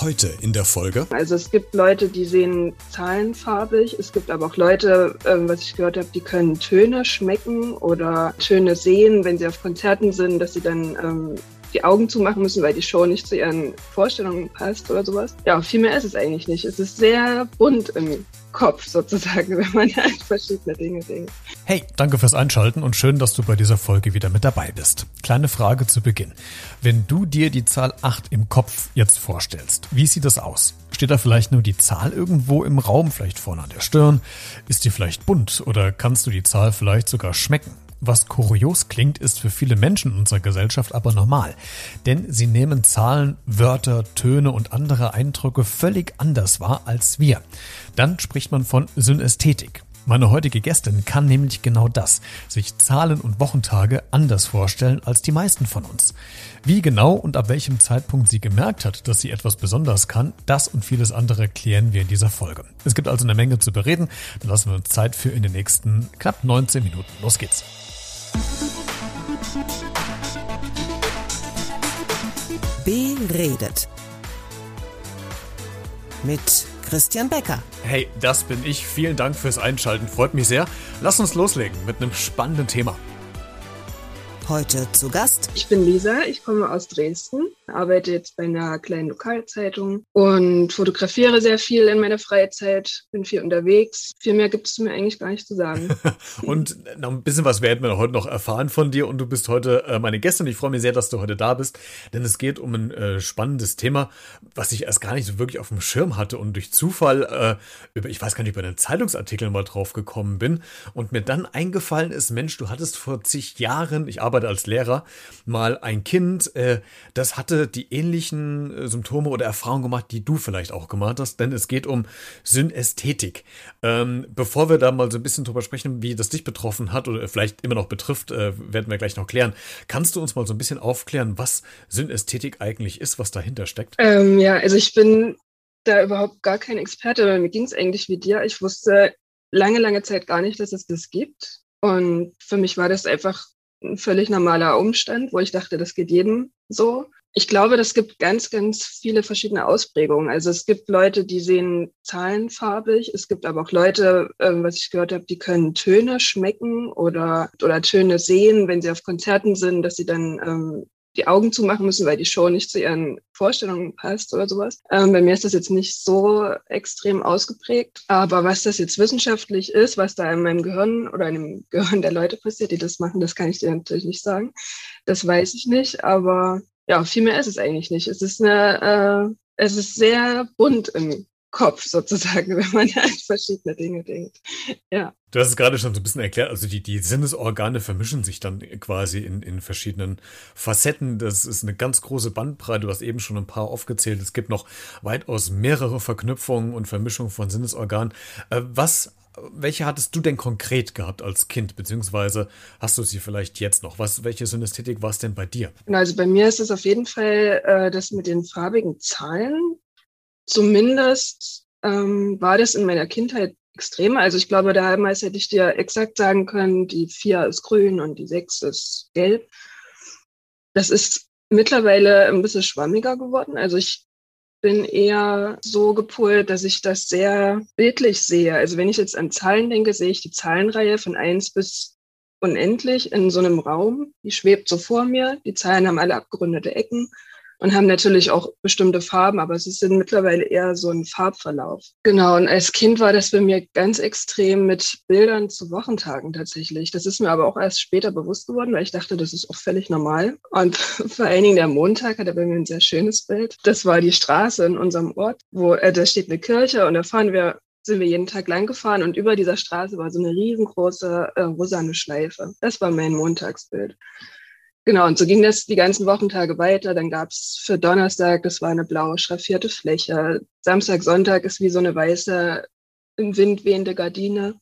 Heute in der Folge. Also es gibt Leute, die sehen Zahlen farbig. Es gibt aber auch Leute, ähm, was ich gehört habe, die können Töne schmecken oder Töne sehen, wenn sie auf Konzerten sind, dass sie dann ähm, die Augen zumachen müssen, weil die Show nicht zu ihren Vorstellungen passt oder sowas. Ja, viel mehr ist es eigentlich nicht. Es ist sehr bunt im Kopf sozusagen, wenn man an verschiedene Dinge denkt. Hey, danke fürs Einschalten und schön, dass du bei dieser Folge wieder mit dabei bist. Kleine Frage zu Beginn. Wenn du dir die Zahl 8 im Kopf jetzt vorstellst, wie sieht das aus? Steht da vielleicht nur die Zahl irgendwo im Raum, vielleicht vorne an der Stirn? Ist die vielleicht bunt oder kannst du die Zahl vielleicht sogar schmecken? Was kurios klingt, ist für viele Menschen in unserer Gesellschaft aber normal. Denn sie nehmen Zahlen, Wörter, Töne und andere Eindrücke völlig anders wahr als wir. Dann spricht man von Synästhetik. Meine heutige Gästin kann nämlich genau das, sich Zahlen und Wochentage anders vorstellen als die meisten von uns. Wie genau und ab welchem Zeitpunkt sie gemerkt hat, dass sie etwas besonders kann, das und vieles andere klären wir in dieser Folge. Es gibt also eine Menge zu bereden, dann lassen wir uns Zeit für in den nächsten knapp 19 Minuten. Los geht's. Beredet. Mit Christian Becker. Hey, das bin ich. Vielen Dank fürs Einschalten. Freut mich sehr. Lass uns loslegen mit einem spannenden Thema. Heute zu Gast. Ich bin Lisa, ich komme aus Dresden, arbeite jetzt bei einer kleinen Lokalzeitung und fotografiere sehr viel in meiner Freizeit, bin viel unterwegs. Viel mehr gibt es mir eigentlich gar nicht zu sagen. und noch ein bisschen was werden wir heute noch erfahren von dir und du bist heute äh, meine Gästin. Ich freue mich sehr, dass du heute da bist, denn es geht um ein äh, spannendes Thema, was ich erst gar nicht so wirklich auf dem Schirm hatte und durch Zufall äh, über, ich weiß gar nicht, über einen Zeitungsartikel mal drauf gekommen bin und mir dann eingefallen ist, Mensch, du hattest vor zig Jahren, ich arbeite Arbeit als Lehrer mal ein Kind, äh, das hatte die ähnlichen äh, Symptome oder Erfahrungen gemacht, die du vielleicht auch gemacht hast, denn es geht um Synästhetik. Ähm, bevor wir da mal so ein bisschen drüber sprechen, wie das dich betroffen hat oder vielleicht immer noch betrifft, äh, werden wir gleich noch klären. Kannst du uns mal so ein bisschen aufklären, was Synästhetik eigentlich ist, was dahinter steckt? Ähm, ja, also ich bin da überhaupt gar kein Experte, weil mir ging es eigentlich wie dir. Ich wusste lange, lange Zeit gar nicht, dass es das gibt. Und für mich war das einfach ein völlig normaler Umstand, wo ich dachte, das geht jedem so. Ich glaube, das gibt ganz, ganz viele verschiedene Ausprägungen. Also es gibt Leute, die sehen Zahlen farbig. Es gibt aber auch Leute, äh, was ich gehört habe, die können Töne schmecken oder, oder Töne sehen, wenn sie auf Konzerten sind, dass sie dann ähm, die Augen zumachen müssen, weil die Show nicht zu ihren Vorstellungen passt oder sowas. Ähm, bei mir ist das jetzt nicht so extrem ausgeprägt. Aber was das jetzt wissenschaftlich ist, was da in meinem Gehirn oder in dem Gehirn der Leute passiert, die das machen, das kann ich dir natürlich nicht sagen. Das weiß ich nicht. Aber ja, viel mehr ist es eigentlich nicht. Es ist eine, äh, es ist sehr bunt im Kopf sozusagen, wenn man an verschiedene Dinge denkt. Ja. Du hast es gerade schon so ein bisschen erklärt, also die, die Sinnesorgane vermischen sich dann quasi in, in verschiedenen Facetten. Das ist eine ganz große Bandbreite. Du hast eben schon ein paar aufgezählt. Es gibt noch weitaus mehrere Verknüpfungen und Vermischungen von Sinnesorganen. Äh, was welche hattest du denn konkret gehabt als Kind, beziehungsweise hast du sie vielleicht jetzt noch? Was, welche Synästhetik war es denn bei dir? Also bei mir ist es auf jeden Fall äh, das mit den farbigen Zahlen. Zumindest ähm, war das in meiner Kindheit extrem. Also ich glaube, damals hätte ich dir exakt sagen können, die vier ist grün und die sechs ist gelb. Das ist mittlerweile ein bisschen schwammiger geworden. Also ich bin eher so gepolt, dass ich das sehr bildlich sehe. Also wenn ich jetzt an Zahlen denke, sehe ich die Zahlenreihe von eins bis unendlich in so einem Raum. Die schwebt so vor mir. Die Zahlen haben alle abgerundete Ecken und haben natürlich auch bestimmte Farben, aber es ist mittlerweile eher so ein Farbverlauf. Genau, und als Kind war das bei mir ganz extrem mit Bildern zu Wochentagen tatsächlich. Das ist mir aber auch erst später bewusst geworden, weil ich dachte, das ist auch völlig normal. Und vor allen Dingen der Montag hatte bei mir ein sehr schönes Bild. Das war die Straße in unserem Ort, wo äh, da steht eine Kirche und da fahren wir sind wir jeden Tag lang gefahren und über dieser Straße war so eine riesengroße äh, rosane Schleife. Das war mein Montagsbild. Genau, und so ging das die ganzen Wochentage weiter. Dann gab es für Donnerstag, das war eine blaue schraffierte Fläche. Samstag, Sonntag ist wie so eine weiße, im Wind wehende Gardine.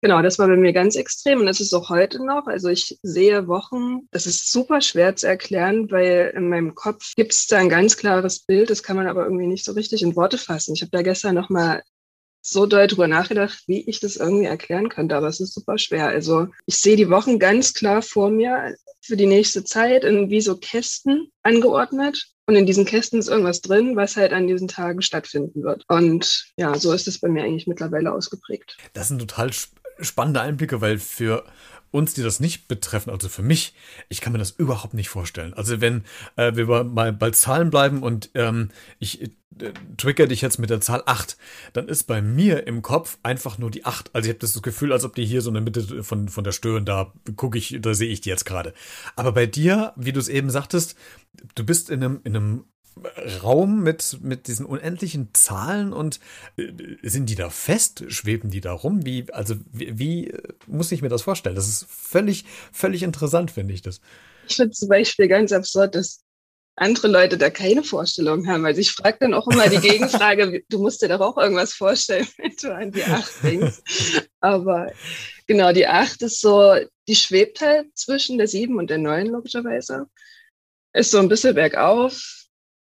Genau, das war bei mir ganz extrem und das ist auch heute noch. Also ich sehe Wochen, das ist super schwer zu erklären, weil in meinem Kopf gibt es da ein ganz klares Bild, das kann man aber irgendwie nicht so richtig in Worte fassen. Ich habe da gestern nochmal so doll drüber nachgedacht, wie ich das irgendwie erklären könnte, aber es ist super schwer. Also ich sehe die Wochen ganz klar vor mir, für die nächste Zeit in wie so Kästen angeordnet. Und in diesen Kästen ist irgendwas drin, was halt an diesen Tagen stattfinden wird. Und ja, so ist es bei mir eigentlich mittlerweile ausgeprägt. Das sind total spannende Einblicke, weil für uns, die das nicht betreffen, also für mich, ich kann mir das überhaupt nicht vorstellen. Also wenn äh, wir mal bei Zahlen bleiben und ähm, ich äh, trigger dich jetzt mit der Zahl 8, dann ist bei mir im Kopf einfach nur die 8. Also ich habe das Gefühl, als ob die hier so in der Mitte von, von der Stirn, da gucke ich, da sehe ich die jetzt gerade. Aber bei dir, wie du es eben sagtest, du bist in einem, in einem Raum mit, mit diesen unendlichen Zahlen und äh, sind die da fest? Schweben die da rum? Wie, also, wie, wie muss ich mir das vorstellen? Das ist völlig, völlig interessant, finde ich das. Ich finde zum Beispiel ganz absurd, dass andere Leute da keine Vorstellung haben. Also ich frage dann auch immer die Gegenfrage, du musst dir doch auch irgendwas vorstellen, wenn du an die Acht denkst. Aber genau, die Acht ist so, die schwebt halt zwischen der Sieben und der Neun, logischerweise. Ist so ein bisschen bergauf,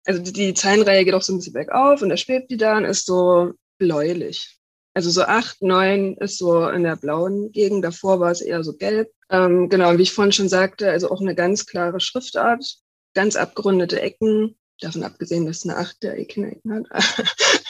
also die, die Zahlenreihe geht auch so ein bisschen bergauf und da schwebt die dann, ist so bläulich. Also so acht, neun ist so in der blauen Gegend, davor war es eher so gelb. Ähm, genau, wie ich vorhin schon sagte, also auch eine ganz klare Schriftart, ganz abgerundete Ecken, davon abgesehen, dass eine acht der eh hat.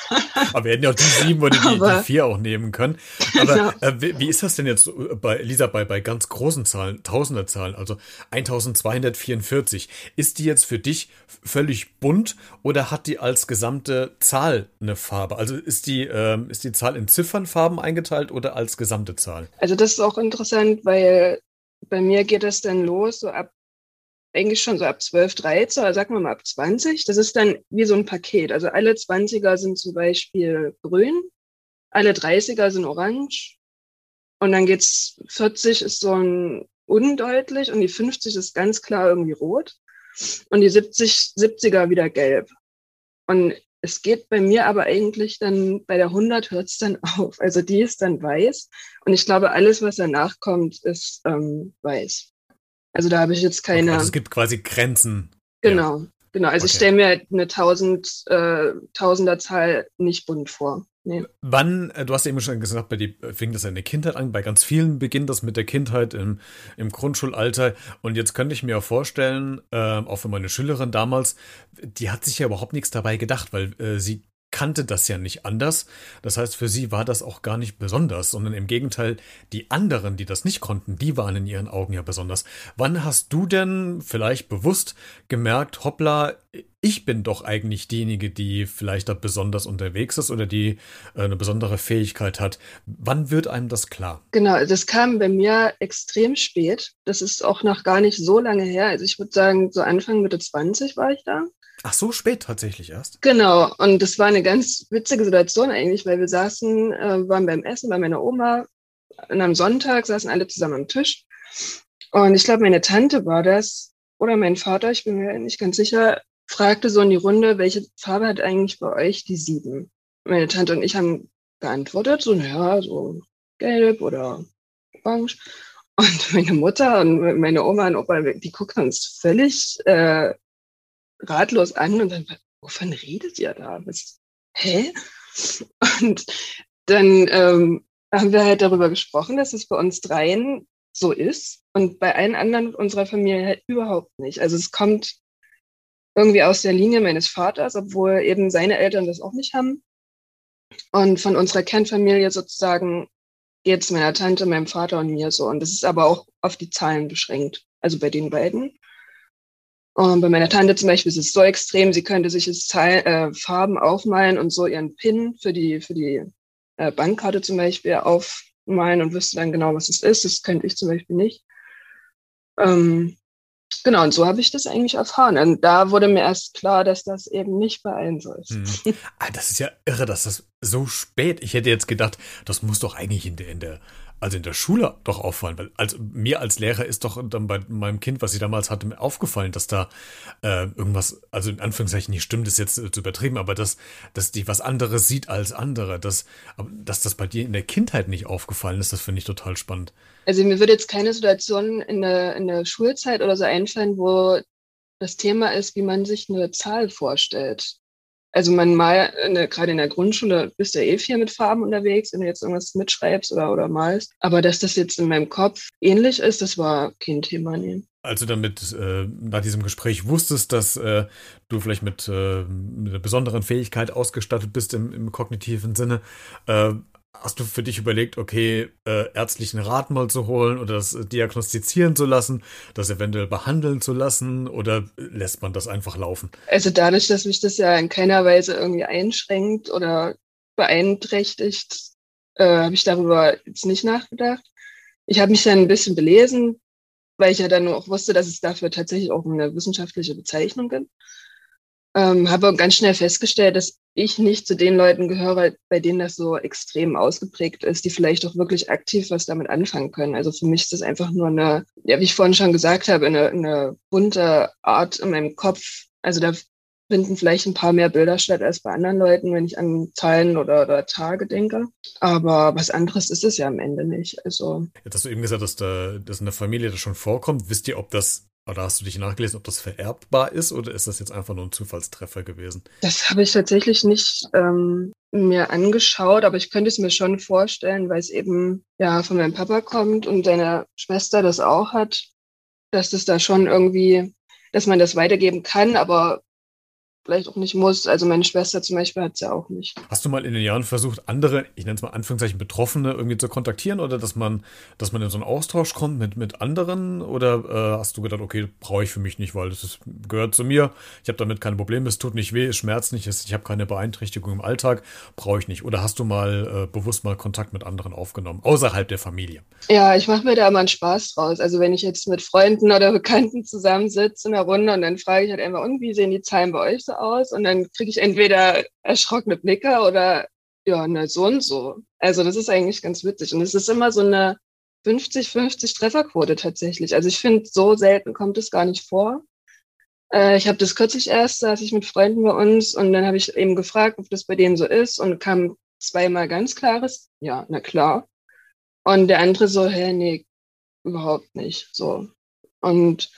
Aber wir hätten ja auch die sieben oder die, die vier auch nehmen können. Aber ja. äh, wie, wie, ist das denn jetzt bei Lisa bei, bei ganz großen Zahlen, Tausenderzahlen, also 1244? Ist die jetzt für dich völlig bunt oder hat die als gesamte Zahl eine Farbe? Also ist die, ähm, ist die Zahl in Ziffernfarben eingeteilt oder als gesamte Zahl? Also das ist auch interessant, weil bei mir geht das dann los, so ab eigentlich schon so ab 12, 13 oder sagen wir mal ab 20. Das ist dann wie so ein Paket. Also alle 20er sind zum Beispiel grün, alle 30er sind orange und dann geht's 40 ist so ein undeutlich und die 50 ist ganz klar irgendwie rot und die 70, 70er wieder gelb. Und es geht bei mir aber eigentlich dann, bei der 100 hört es dann auf. Also die ist dann weiß. Und ich glaube, alles, was danach kommt, ist ähm, weiß. Also da habe ich jetzt keine. Also es gibt quasi Grenzen. Genau, ja. genau. Also okay. ich stelle mir eine Tausend, äh, Tausenderzahl nicht bunt vor. Nee. Wann, äh, du hast ja eben schon gesagt, bei dir fing das in der Kindheit an, bei ganz vielen beginnt das mit der Kindheit im, im Grundschulalter. Und jetzt könnte ich mir auch vorstellen, äh, auch für meine Schülerin damals, die hat sich ja überhaupt nichts dabei gedacht, weil äh, sie kannte das ja nicht anders. Das heißt, für sie war das auch gar nicht besonders, sondern im Gegenteil, die anderen, die das nicht konnten, die waren in ihren Augen ja besonders. Wann hast du denn vielleicht bewusst gemerkt, hoppla, ich bin doch eigentlich diejenige, die vielleicht da besonders unterwegs ist oder die äh, eine besondere Fähigkeit hat. Wann wird einem das klar? Genau, das kam bei mir extrem spät. Das ist auch noch gar nicht so lange her. Also ich würde sagen, so Anfang Mitte 20 war ich da. Ach so spät tatsächlich erst. Genau, und das war eine ganz witzige Situation eigentlich, weil wir saßen, äh, waren beim Essen bei meiner Oma und am Sonntag saßen alle zusammen am Tisch. Und ich glaube, meine Tante war das oder mein Vater, ich bin mir nicht ganz sicher, fragte so in die Runde, welche Farbe hat eigentlich bei euch die sieben? Meine Tante und ich haben geantwortet, so, naja, so gelb oder orange. Und meine Mutter und meine Oma und Opa, die gucken uns völlig äh, ratlos an und dann, wovon redet ihr da? Was, hä? Und dann ähm, haben wir halt darüber gesprochen, dass es bei uns dreien so ist und bei allen anderen unserer Familie halt überhaupt nicht. Also es kommt irgendwie aus der Linie meines Vaters, obwohl eben seine Eltern das auch nicht haben. Und von unserer Kernfamilie sozusagen geht es meiner Tante, meinem Vater und mir so. Und das ist aber auch auf die Zahlen beschränkt. Also bei den beiden. Und bei meiner Tante zum Beispiel ist es so extrem, sie könnte sich jetzt äh, Farben aufmalen und so ihren PIN für die, für die äh, Bankkarte zum Beispiel aufmalen und wüsste dann genau, was es ist. Das könnte ich zum Beispiel nicht. Ähm, genau, und so habe ich das eigentlich erfahren. Und da wurde mir erst klar, dass das eben nicht bei allen so ist. Hm. Ah, das ist ja irre, dass das so spät. Ich hätte jetzt gedacht, das muss doch eigentlich in der, in der also in der Schule doch auffallen, weil also mir als Lehrer ist doch dann bei meinem Kind, was ich damals hatte, aufgefallen, dass da äh, irgendwas, also in Anführungszeichen nicht stimmt, ist jetzt äh, zu übertrieben, aber dass, dass die was anderes sieht als andere, dass, dass das bei dir in der Kindheit nicht aufgefallen ist, das finde ich total spannend. Also mir würde jetzt keine Situation in der, in der Schulzeit oder so einfallen, wo das Thema ist, wie man sich eine Zahl vorstellt. Also man mal, gerade in der Grundschule bist du ja eh viel mit Farben unterwegs, wenn du jetzt irgendwas mitschreibst oder, oder malst. Aber dass das jetzt in meinem Kopf ähnlich ist, das war kein Thema. Nee. als du dann mit, äh, nach diesem Gespräch wusstest, dass äh, du vielleicht mit, äh, mit, einer besonderen Fähigkeit ausgestattet bist im, im kognitiven Sinne, äh, hast du für dich überlegt, okay, äh, ärztlichen Rat mal zu holen oder das diagnostizieren zu lassen, das eventuell behandeln zu lassen oder lässt man das einfach laufen? Also dadurch, dass mich das ja in keiner Weise irgendwie einschränkt oder beeinträchtigt, äh, habe ich darüber jetzt nicht nachgedacht. Ich habe mich dann ein bisschen belesen, weil ich ja dann auch wusste, dass es dafür tatsächlich auch eine wissenschaftliche Bezeichnung gibt. Ähm, habe ganz schnell festgestellt, dass ich nicht zu den Leuten gehöre, bei denen das so extrem ausgeprägt ist, die vielleicht auch wirklich aktiv was damit anfangen können. Also für mich ist das einfach nur eine, ja, wie ich vorhin schon gesagt habe, eine, eine bunte Art in meinem Kopf. Also da finden vielleicht ein paar mehr Bilder statt als bei anderen Leuten, wenn ich an Zahlen oder, oder Tage denke. Aber was anderes ist es ja am Ende nicht. Also Jetzt hast du eben gesagt, dass, da, dass in der Familie das schon vorkommt. Wisst ihr, ob das oder hast du dich nachgelesen, ob das vererbbar ist oder ist das jetzt einfach nur ein Zufallstreffer gewesen? Das habe ich tatsächlich nicht ähm, mir angeschaut, aber ich könnte es mir schon vorstellen, weil es eben ja von meinem Papa kommt und seine Schwester das auch hat, dass das da schon irgendwie, dass man das weitergeben kann, aber vielleicht auch nicht muss. Also meine Schwester zum Beispiel hat es ja auch nicht. Hast du mal in den Jahren versucht, andere, ich nenne es mal Anführungszeichen Betroffene irgendwie zu kontaktieren oder dass man, dass man in so einen Austausch kommt mit, mit anderen? Oder äh, hast du gedacht, okay, brauche ich für mich nicht, weil das ist, gehört zu mir, ich habe damit keine Probleme, es tut nicht weh, es schmerzt nicht, ich habe keine Beeinträchtigung im Alltag, brauche ich nicht. Oder hast du mal äh, bewusst mal Kontakt mit anderen aufgenommen, außerhalb der Familie? Ja, ich mache mir da immer einen Spaß draus. Also wenn ich jetzt mit Freunden oder Bekannten zusammensitze in der Runde und dann frage ich halt einfach, und wie sehen die Zahlen bei euch so aus und dann kriege ich entweder erschrockene Blicke oder ja, na so und so. Also das ist eigentlich ganz witzig. Und es ist immer so eine 50-50 Trefferquote tatsächlich. Also ich finde, so selten kommt es gar nicht vor. Äh, ich habe das kürzlich erst, saß ich mit Freunden bei uns und dann habe ich eben gefragt, ob das bei denen so ist und kam zweimal ganz klares, ja, na klar. Und der andere so, hä, nee, überhaupt nicht. So. Und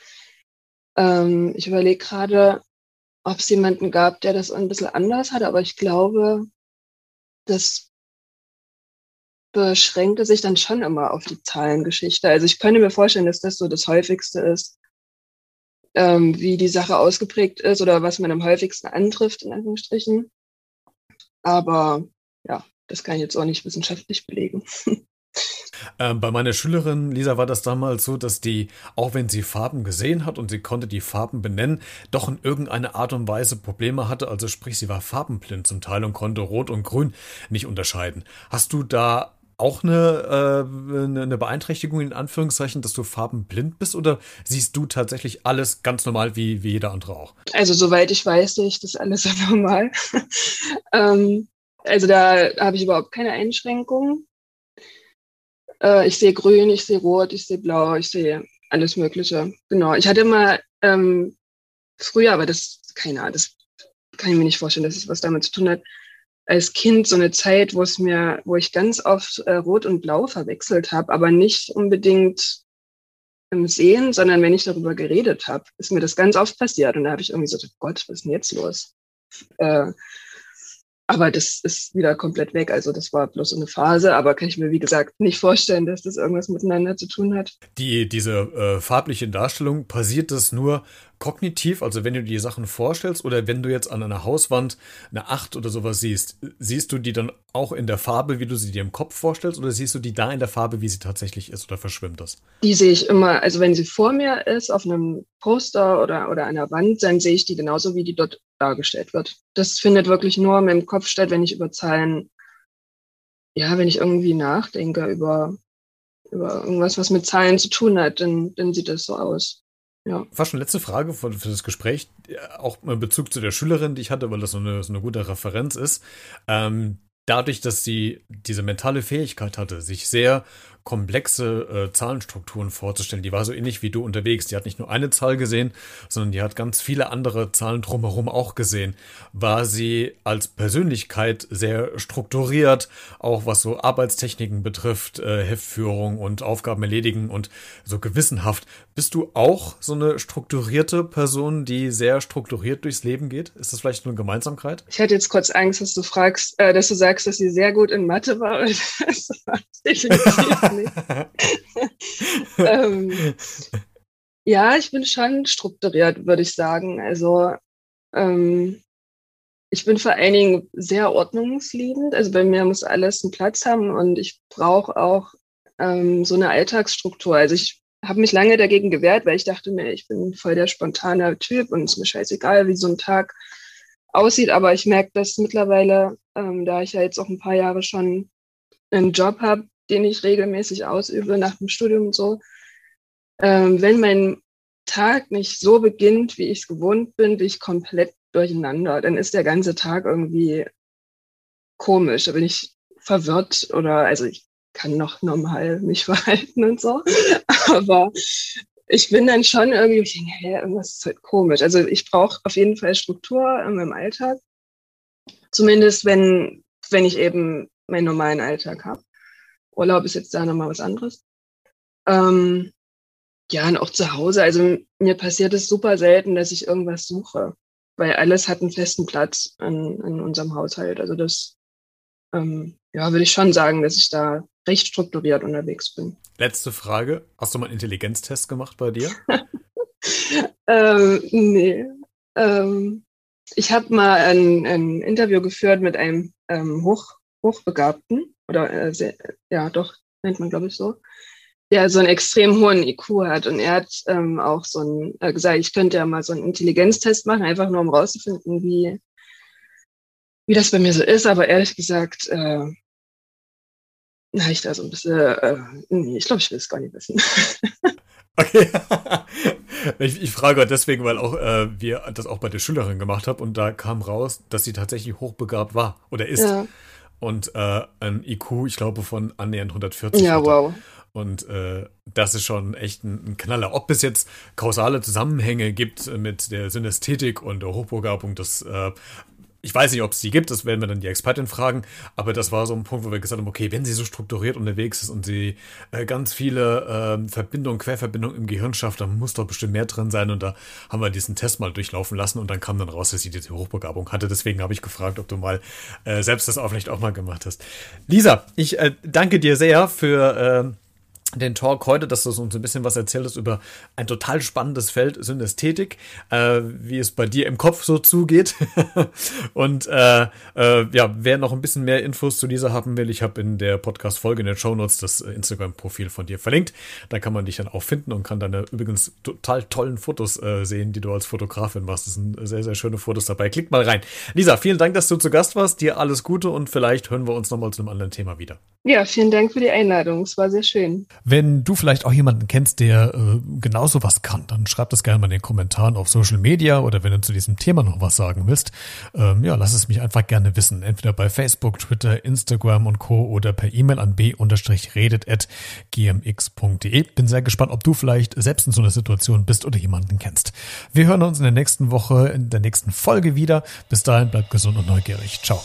ähm, ich überlege gerade, ob es jemanden gab, der das ein bisschen anders hat, aber ich glaube, das beschränkte sich dann schon immer auf die Zahlengeschichte. Also ich könnte mir vorstellen, dass das so das häufigste ist, ähm, wie die Sache ausgeprägt ist oder was man am häufigsten antrifft, in Anführungsstrichen. Aber ja, das kann ich jetzt auch nicht wissenschaftlich belegen. Ähm, bei meiner Schülerin Lisa war das damals so, dass die, auch wenn sie Farben gesehen hat und sie konnte die Farben benennen, doch in irgendeiner Art und Weise Probleme hatte. Also sprich, sie war farbenblind zum Teil und konnte Rot und Grün nicht unterscheiden. Hast du da auch eine, äh, eine Beeinträchtigung in Anführungszeichen, dass du farbenblind bist oder siehst du tatsächlich alles ganz normal wie, wie jeder andere auch? Also soweit ich weiß, sehe ich das alles normal. ähm, also da habe ich überhaupt keine Einschränkungen. Äh, ich sehe grün, ich sehe rot, ich sehe blau, ich sehe alles Mögliche. Genau. Ich hatte mal ähm, früher, aber das, keine Ahnung, das kann ich mir nicht vorstellen, dass es was damit zu tun hat. Als Kind so eine Zeit, wo es mir, wo ich ganz oft äh, Rot und Blau verwechselt habe, aber nicht unbedingt im Sehen, sondern wenn ich darüber geredet habe, ist mir das ganz oft passiert. Und da habe ich irgendwie so, Gott, was ist denn jetzt los? Äh, aber das ist wieder komplett weg. Also das war bloß eine Phase, aber kann ich mir, wie gesagt, nicht vorstellen, dass das irgendwas miteinander zu tun hat. Die, diese äh, farbliche Darstellung, passiert das nur kognitiv, also wenn du dir die Sachen vorstellst oder wenn du jetzt an einer Hauswand eine Acht oder sowas siehst, siehst du die dann auch in der Farbe, wie du sie dir im Kopf vorstellst oder siehst du die da in der Farbe, wie sie tatsächlich ist oder verschwimmt das? Die sehe ich immer, also wenn sie vor mir ist, auf einem Poster oder, oder einer Wand, dann sehe ich die genauso, wie die dort dargestellt wird. Das findet wirklich nur in meinem Kopf statt, wenn ich über Zahlen, ja, wenn ich irgendwie nachdenke über, über irgendwas, was mit Zahlen zu tun hat, dann, dann sieht das so aus. Ja. Fast schon letzte Frage für, für das Gespräch, auch in Bezug zu der Schülerin, die ich hatte, weil das so eine, so eine gute Referenz ist. Ähm, dadurch, dass sie diese mentale Fähigkeit hatte, sich sehr komplexe äh, Zahlenstrukturen vorzustellen. Die war so ähnlich wie du unterwegs. Die hat nicht nur eine Zahl gesehen, sondern die hat ganz viele andere Zahlen drumherum auch gesehen. War sie als Persönlichkeit sehr strukturiert, auch was so Arbeitstechniken betrifft, äh, Heftführung und Aufgaben erledigen und so gewissenhaft. Bist du auch so eine strukturierte Person, die sehr strukturiert durchs Leben geht? Ist das vielleicht eine Gemeinsamkeit? Ich hatte jetzt kurz Angst, dass du fragst, äh, dass du sagst, dass sie sehr gut in Mathe war. Das war definitiv nicht. ähm, Ja, ich bin schon strukturiert, würde ich sagen. Also ähm, ich bin vor allen Dingen sehr ordnungsliebend. Also bei mir muss alles einen Platz haben und ich brauche auch ähm, so eine Alltagsstruktur. Also ich habe mich lange dagegen gewehrt, weil ich dachte mir, ich bin voll der spontane Typ und es ist mir scheißegal, wie so ein Tag aussieht. Aber ich merke dass mittlerweile, ähm, da ich ja jetzt auch ein paar Jahre schon einen Job habe, den ich regelmäßig ausübe nach dem Studium und so, ähm, wenn mein Tag nicht so beginnt, wie ich es gewohnt bin, bin ich komplett durcheinander. Dann ist der ganze Tag irgendwie komisch. Da bin ich verwirrt oder also ich kann noch normal mich verhalten und so. Aber ich bin dann schon irgendwie, ich denke, hey, irgendwas ist halt komisch. Also ich brauche auf jeden Fall Struktur in meinem Alltag. Zumindest wenn, wenn ich eben meinen normalen Alltag habe. Urlaub ist jetzt da nochmal was anderes. Ähm, ja, und auch zu Hause. Also mir passiert es super selten, dass ich irgendwas suche, weil alles hat einen festen Platz in, in unserem Haushalt. Also das, ähm, ja, würde ich schon sagen, dass ich da recht strukturiert unterwegs bin. Letzte Frage. Hast du mal einen Intelligenztest gemacht bei dir? ähm, nee. Ähm, ich habe mal ein, ein, Interview geführt mit einem ähm, Hoch, Hochbegabten, oder äh, sehr, ja, doch, nennt man, glaube ich, so der so einen extrem hohen IQ hat. Und er hat ähm, auch so ein, äh, gesagt, ich könnte ja mal so einen Intelligenztest machen, einfach nur um rauszufinden, wie, wie das bei mir so ist. Aber ehrlich gesagt, äh, na, ich da so ein bisschen, äh, nee, ich glaube, ich will es gar nicht wissen. Okay. ich, ich, frage deswegen, weil auch äh, wir das auch bei der Schülerin gemacht haben und da kam raus, dass sie tatsächlich hochbegabt war oder ist. Ja. Und äh, ein IQ, ich glaube, von annähernd 140. Ja, wow. Und äh, das ist schon echt ein, ein, Knaller. Ob es jetzt kausale Zusammenhänge gibt mit der Synästhetik und der Hochbegabung, das äh, ich weiß nicht, ob es die gibt, das werden wir dann die Expertin fragen, aber das war so ein Punkt, wo wir gesagt haben, okay, wenn sie so strukturiert unterwegs ist und sie äh, ganz viele äh, Verbindungen, Querverbindungen im Gehirn schafft, dann muss doch bestimmt mehr drin sein und da haben wir diesen Test mal durchlaufen lassen und dann kam dann raus, dass sie diese Hochbegabung hatte. Deswegen habe ich gefragt, ob du mal äh, selbst das auch vielleicht auch mal gemacht hast. Lisa, ich äh, danke dir sehr für äh, den Talk heute, dass du uns ein bisschen was erzählt hast über ein total spannendes Feld Synästhetik, äh, wie es bei dir im Kopf so zugeht. und äh, äh, ja, wer noch ein bisschen mehr Infos zu dieser haben will, ich habe in der Podcast-Folge in den Show Notes das Instagram-Profil von dir verlinkt. Da kann man dich dann auch finden und kann deine übrigens total tollen Fotos äh, sehen, die du als Fotografin machst. Das sind sehr, sehr schöne Fotos dabei. Klickt mal rein. Lisa, vielen Dank, dass du zu Gast warst. Dir alles Gute und vielleicht hören wir uns nochmal zu einem anderen Thema wieder. Ja, vielen Dank für die Einladung. Es war sehr schön. Wenn du vielleicht auch jemanden kennst, der äh, genauso was kann, dann schreib das gerne mal in den Kommentaren auf Social Media oder wenn du zu diesem Thema noch was sagen willst, ähm, ja, lass es mich einfach gerne wissen. Entweder bei Facebook, Twitter, Instagram und Co. oder per E-Mail an b-redet.gmx.de. Bin sehr gespannt, ob du vielleicht selbst in so einer Situation bist oder jemanden kennst. Wir hören uns in der nächsten Woche, in der nächsten Folge wieder. Bis dahin, bleib gesund und neugierig. Ciao.